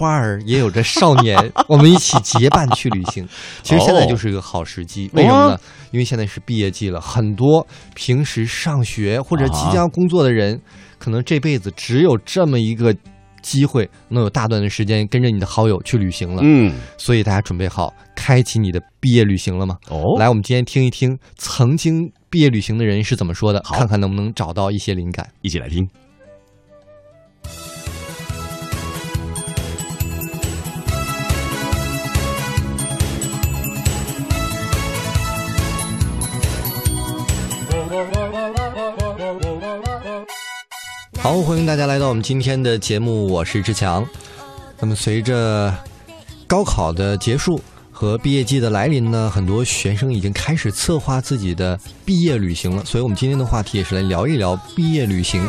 花儿，也有着少年，我们一起结伴去旅行。其实现在就是一个好时机，为什么呢？因为现在是毕业季了，很多平时上学或者即将工作的人，可能这辈子只有这么一个机会，能有大段的时间跟着你的好友去旅行了。嗯，所以大家准备好开启你的毕业旅行了吗？哦，来，我们今天听一听曾经毕业旅行的人是怎么说的，看看能不能找到一些灵感。一起来听。好，欢迎大家来到我们今天的节目，我是志强。那么，随着高考的结束和毕业季的来临呢，很多学生已经开始策划自己的毕业旅行了。所以，我们今天的话题也是来聊一聊毕业旅行。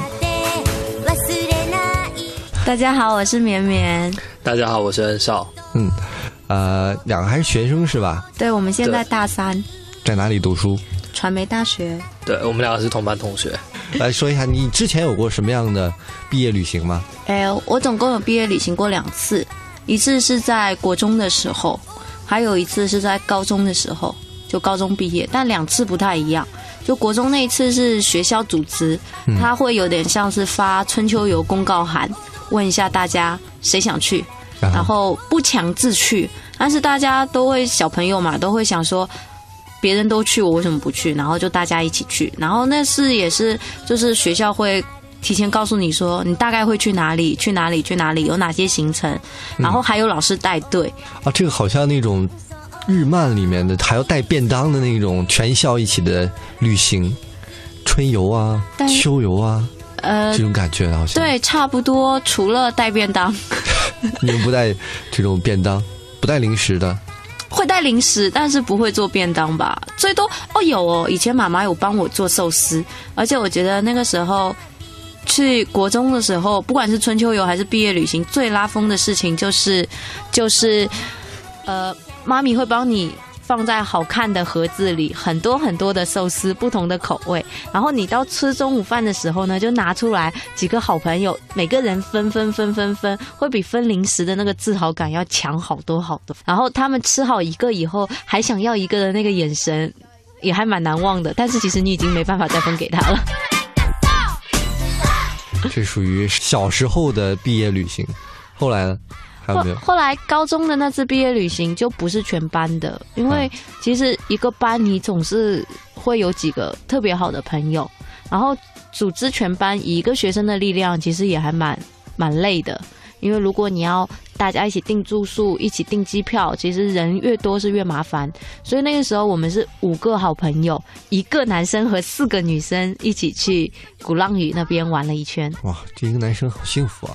大家好，我是绵绵。大家好，我是恩少。嗯，呃，两个还是学生是吧？对，我们现在大三，在哪里读书？传媒大学。对我们两个是同班同学。来说一下，你之前有过什么样的毕业旅行吗？哎，我总共有毕业旅行过两次，一次是在国中的时候，还有一次是在高中的时候，就高中毕业，但两次不太一样。就国中那一次是学校组织，他会有点像是发春秋游公告函，问一下大家谁想去，然后不强制去，但是大家都会小朋友嘛，都会想说。别人都去，我为什么不去？然后就大家一起去。然后那是也是，就是学校会提前告诉你说，你大概会去哪里，去哪里，去哪里，有哪些行程，然后还有老师带队。啊，这个好像那种日漫里面的，还要带便当的那种全校一起的旅行，春游啊，秋游啊，呃，这种感觉好像对，差不多。除了带便当，你们不带这种便当，不带零食的。会带零食，但是不会做便当吧？最多哦，有哦。以前妈妈有帮我做寿司，而且我觉得那个时候去国中的时候，不管是春秋游还是毕业旅行，最拉风的事情就是就是呃，妈咪会帮你。放在好看的盒子里，很多很多的寿司，不同的口味。然后你到吃中午饭的时候呢，就拿出来几个好朋友，每个人分分分分分，会比分零食的那个自豪感要强好多好多。然后他们吃好一个以后，还想要一个的那个眼神，也还蛮难忘的。但是其实你已经没办法再分给他了。这属于小时候的毕业旅行，后来呢？后后来高中的那次毕业旅行就不是全班的，因为其实一个班你总是会有几个特别好的朋友，然后组织全班以一个学生的力量，其实也还蛮蛮累的。因为如果你要大家一起订住宿、一起订机票，其实人越多是越麻烦。所以那个时候我们是五个好朋友，一个男生和四个女生一起去鼓浪屿那边玩了一圈。哇，这一个男生好幸福啊！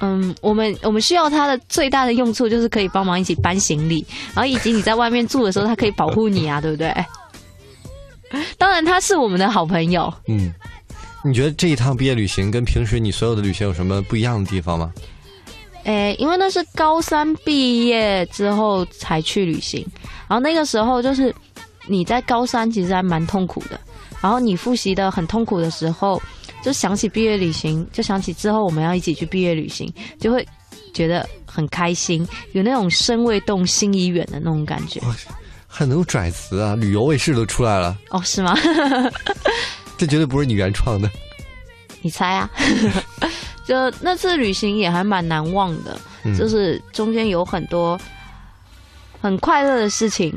嗯，我们我们需要它的最大的用处就是可以帮忙一起搬行李，然后以及你在外面住的时候，它可以保护你啊，对不对？当然它是我们的好朋友。嗯，你觉得这一趟毕业旅行跟平时你所有的旅行有什么不一样的地方吗？诶，因为那是高三毕业之后才去旅行，然后那个时候就是你在高三其实还蛮痛苦的，然后你复习的很痛苦的时候。就想起毕业旅行，就想起之后我们要一起去毕业旅行，就会觉得很开心，有那种身未动心已远的那种感觉。很能拽词啊，旅游卫视都出来了。哦，是吗？这绝对不是你原创的。你猜啊？就那次旅行也还蛮难忘的，就是中间有很多很快乐的事情，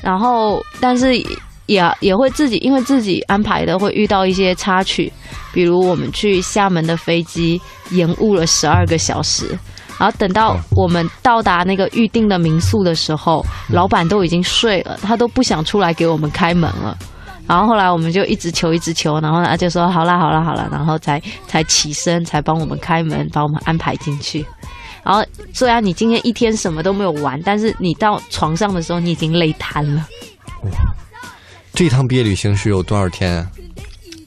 然后但是。也也会自己，因为自己安排的，会遇到一些插曲，比如我们去厦门的飞机延误了十二个小时，然后等到我们到达那个预定的民宿的时候，老板都已经睡了，他都不想出来给我们开门了。然后后来我们就一直求，一直求，然后他就说好啦，好啦，好啦，然后才才起身，才帮我们开门，把我们安排进去。然后虽然你今天一天什么都没有玩，但是你到床上的时候，你已经累瘫了。这趟毕业旅行是有多少天啊？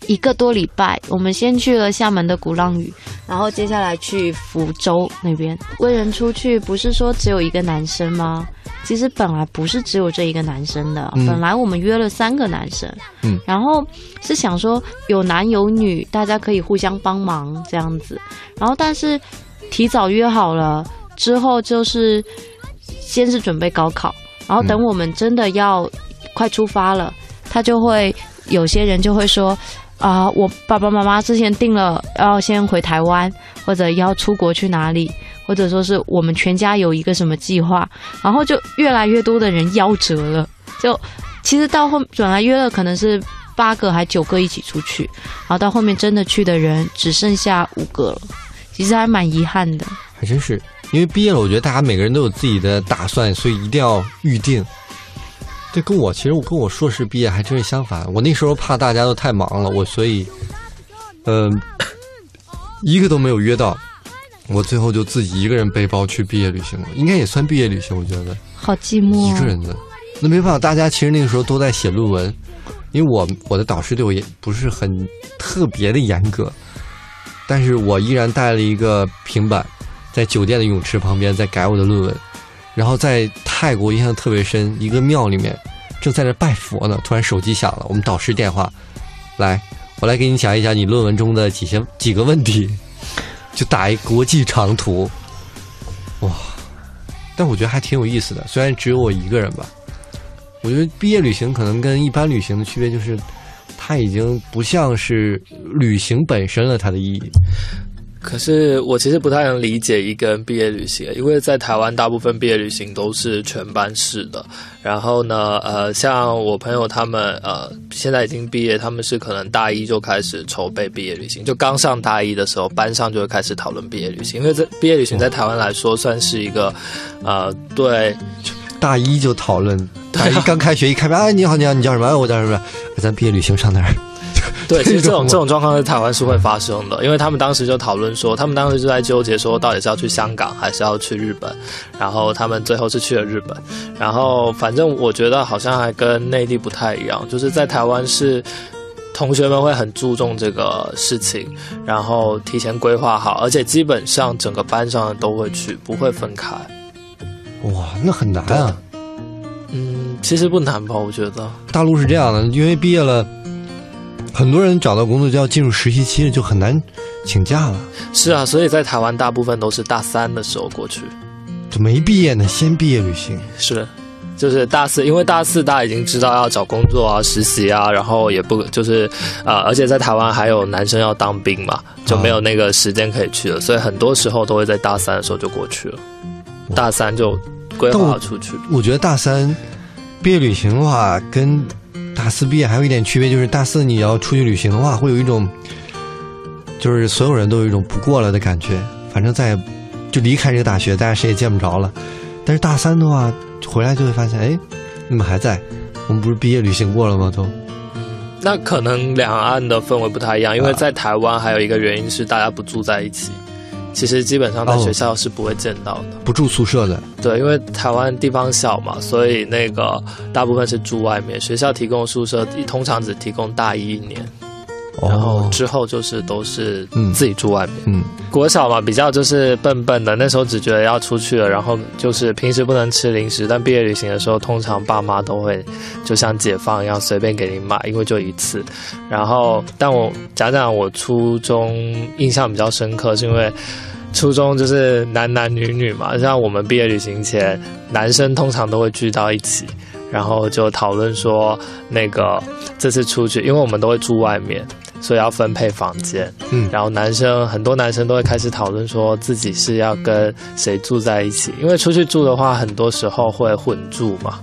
一个多礼拜。我们先去了厦门的鼓浪屿，然后接下来去福州那边。为人出去不是说只有一个男生吗？其实本来不是只有这一个男生的，本来我们约了三个男生，嗯，然后是想说有男有女，大家可以互相帮忙这样子。然后但是提早约好了，之后就是先是准备高考，然后等我们真的要快出发了，他就会有些人就会说啊，我爸爸妈妈之前定了要先回台湾，或者要出国去哪里，或者说是我们全家有一个什么计划，然后就越来越多的人夭折了。就其实到后转来约了可能是八个还九个一起出去，然后到后面真的去的人只剩下五个了。其实还蛮遗憾的，还真是，因为毕业了，我觉得大家每个人都有自己的打算，所以一定要预定。这跟我其实我跟我硕士毕业还真是相反，我那时候怕大家都太忙了，我所以，嗯，一个都没有约到，我最后就自己一个人背包去毕业旅行了，应该也算毕业旅行，我觉得。好寂寞。一个人的，那没办法，大家其实那个时候都在写论文，因为我我的导师对我也不是很特别的严格。但是我依然带了一个平板，在酒店的泳池旁边在改我的论文，然后在泰国印象特别深，一个庙里面正在那拜佛呢，突然手机响了，我们导师电话，来，我来给你讲一讲你论文中的几些几个问题，就打一国际长途，哇，但我觉得还挺有意思的，虽然只有我一个人吧，我觉得毕业旅行可能跟一般旅行的区别就是。它已经不像是旅行本身了，它的意义。可是我其实不太能理解一个人毕业旅行，因为在台湾大部分毕业旅行都是全班式的。然后呢，呃，像我朋友他们，呃，现在已经毕业，他们是可能大一就开始筹备毕业旅行，就刚上大一的时候，班上就会开始讨论毕业旅行。因为这毕业旅行在台湾来说算是一个，呃，对。大一就讨论，大一刚开学一开班，哎，你好，你好，你叫什么？我叫什么？咱毕业旅行上哪儿？对，其实这种这种状况在台湾是会发生的，因为他们当时就讨论说，他们当时就在纠结说，到底是要去香港还是要去日本，然后他们最后是去了日本，然后反正我觉得好像还跟内地不太一样，就是在台湾是同学们会很注重这个事情，然后提前规划好，而且基本上整个班上都会去，不会分开。哇，那很难啊！嗯，其实不难吧？我觉得大陆是这样的，因为毕业了，很多人找到工作就要进入实习期，就很难请假了。是啊，所以在台湾大部分都是大三的时候过去，就没毕业呢，先毕业旅行。是，就是大四，因为大四大家已经知道要找工作啊、实习啊，然后也不就是啊，而且在台湾还有男生要当兵嘛，就没有那个时间可以去了，所以很多时候都会在大三的时候就过去了。大三就规划出去。我觉得大三毕业旅行的话，跟大四毕业还有一点区别，就是大四你要出去旅行的话，会有一种，就是所有人都有一种不过了的感觉。反正在就离开这个大学，大家谁也见不着了。但是大三的话，回来就会发现，哎，你们还在？我们不是毕业旅行过了吗？都。那可能两岸的氛围不太一样，因为在台湾还有一个原因是大家不住在一起。其实基本上在学校是不会见到的，不住宿舍的。对，因为台湾地方小嘛，所以那个大部分是住外面。学校提供宿舍通常只提供大一一年，然后之后就是都是自己住外面。嗯，国小嘛，比较就是笨笨的，那时候只觉得要出去了，然后就是平时不能吃零食，但毕业旅行的时候，通常爸妈都会就像解放一样随便给你买，因为就一次。然后，但我讲讲我初中印象比较深刻，是因为。初中就是男男女女嘛，像我们毕业旅行前，男生通常都会聚到一起，然后就讨论说，那个这次出去，因为我们都会住外面，所以要分配房间。嗯，然后男生很多男生都会开始讨论说自己是要跟谁住在一起，因为出去住的话，很多时候会混住嘛，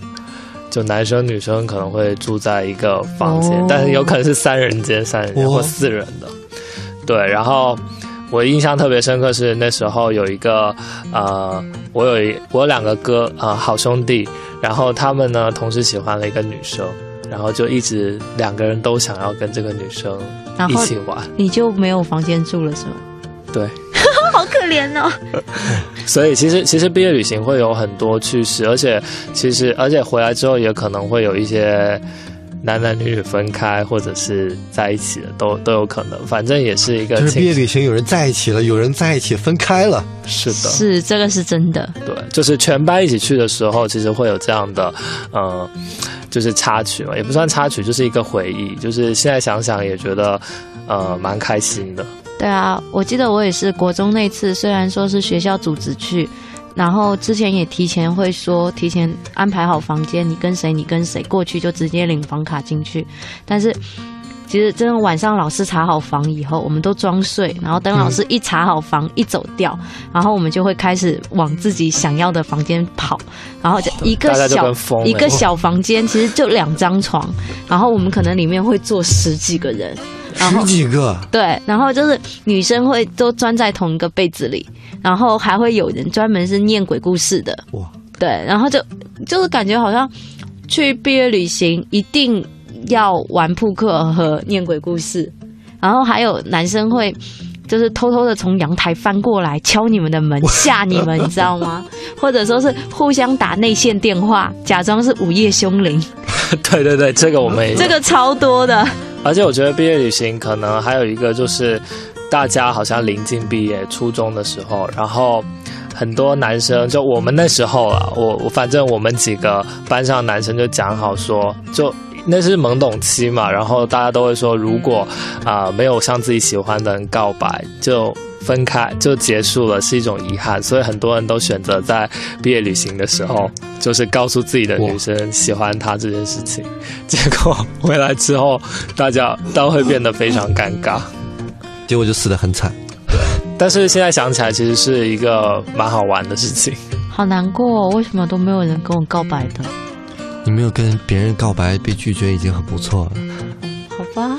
就男生女生可能会住在一个房间，但是有可能是三人间、三人间或四人的。对，然后。我印象特别深刻是那时候有一个，呃，我有一我有两个哥啊，好兄弟，然后他们呢同时喜欢了一个女生，然后就一直两个人都想要跟这个女生一起玩，你就没有房间住了是吗？对，好可怜哦。所以其实其实毕业旅行会有很多趣事，而且其实而且回来之后也可能会有一些。男男女女分开，或者是在一起的，都都有可能。反正也是一个。就是毕业旅行，有人在一起了，有人在一起分开了。是的，是这个是真的。对，就是全班一起去的时候，其实会有这样的，呃，就是插曲嘛，也不算插曲，就是一个回忆。就是现在想想也觉得，呃，蛮开心的。对啊，我记得我也是国中那次，虽然说是学校组织去，然后之前也提前会说提前安排好房间，你跟谁你跟谁过去就直接领房卡进去，但是。其实，真的晚上老师查好房以后，我们都装睡，然后等老师一查好房一走掉，然后我们就会开始往自己想要的房间跑，然后就一个小一个小房间，其实就两张床，然后我们可能里面会坐十几个人，十几个，对，然后就是女生会都钻在同一个被子里，然后还会有人专门是念鬼故事的，哇，对，然后就就是感觉好像去毕业旅行一定。要玩扑克和念鬼故事，然后还有男生会就是偷偷的从阳台翻过来敲你们的门吓你们，你知道吗？或者说是互相打内线电话，假装是午夜凶铃。对对对，这个我们这个超多的。而且我觉得毕业旅行可能还有一个就是，大家好像临近毕业，初中的时候，然后很多男生就我们那时候啊，我我反正我们几个班上男生就讲好说就。那是懵懂期嘛，然后大家都会说，如果啊没有向自己喜欢的人告白，就分开就结束了，是一种遗憾。所以很多人都选择在毕业旅行的时候，就是告诉自己的女生喜欢他这件事情。结果回来之后，大家都会变得非常尴尬，结果就死得很惨。对，但是现在想起来，其实是一个蛮好玩的事情。好难过，为什么都没有人跟我告白的？你没有跟别人告白被拒绝已经很不错了。好吧。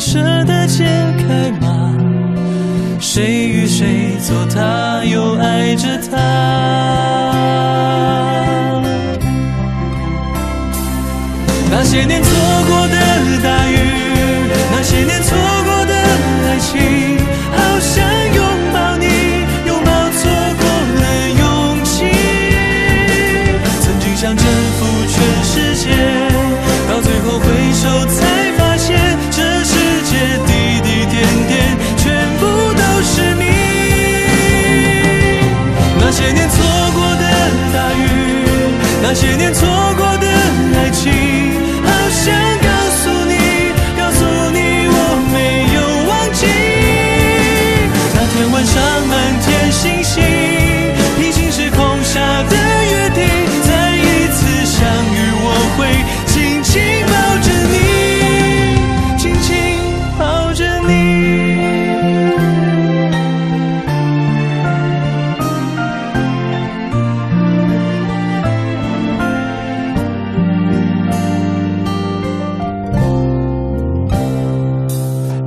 舍得解开吗？谁与谁做他，又爱着她？那些年错过的。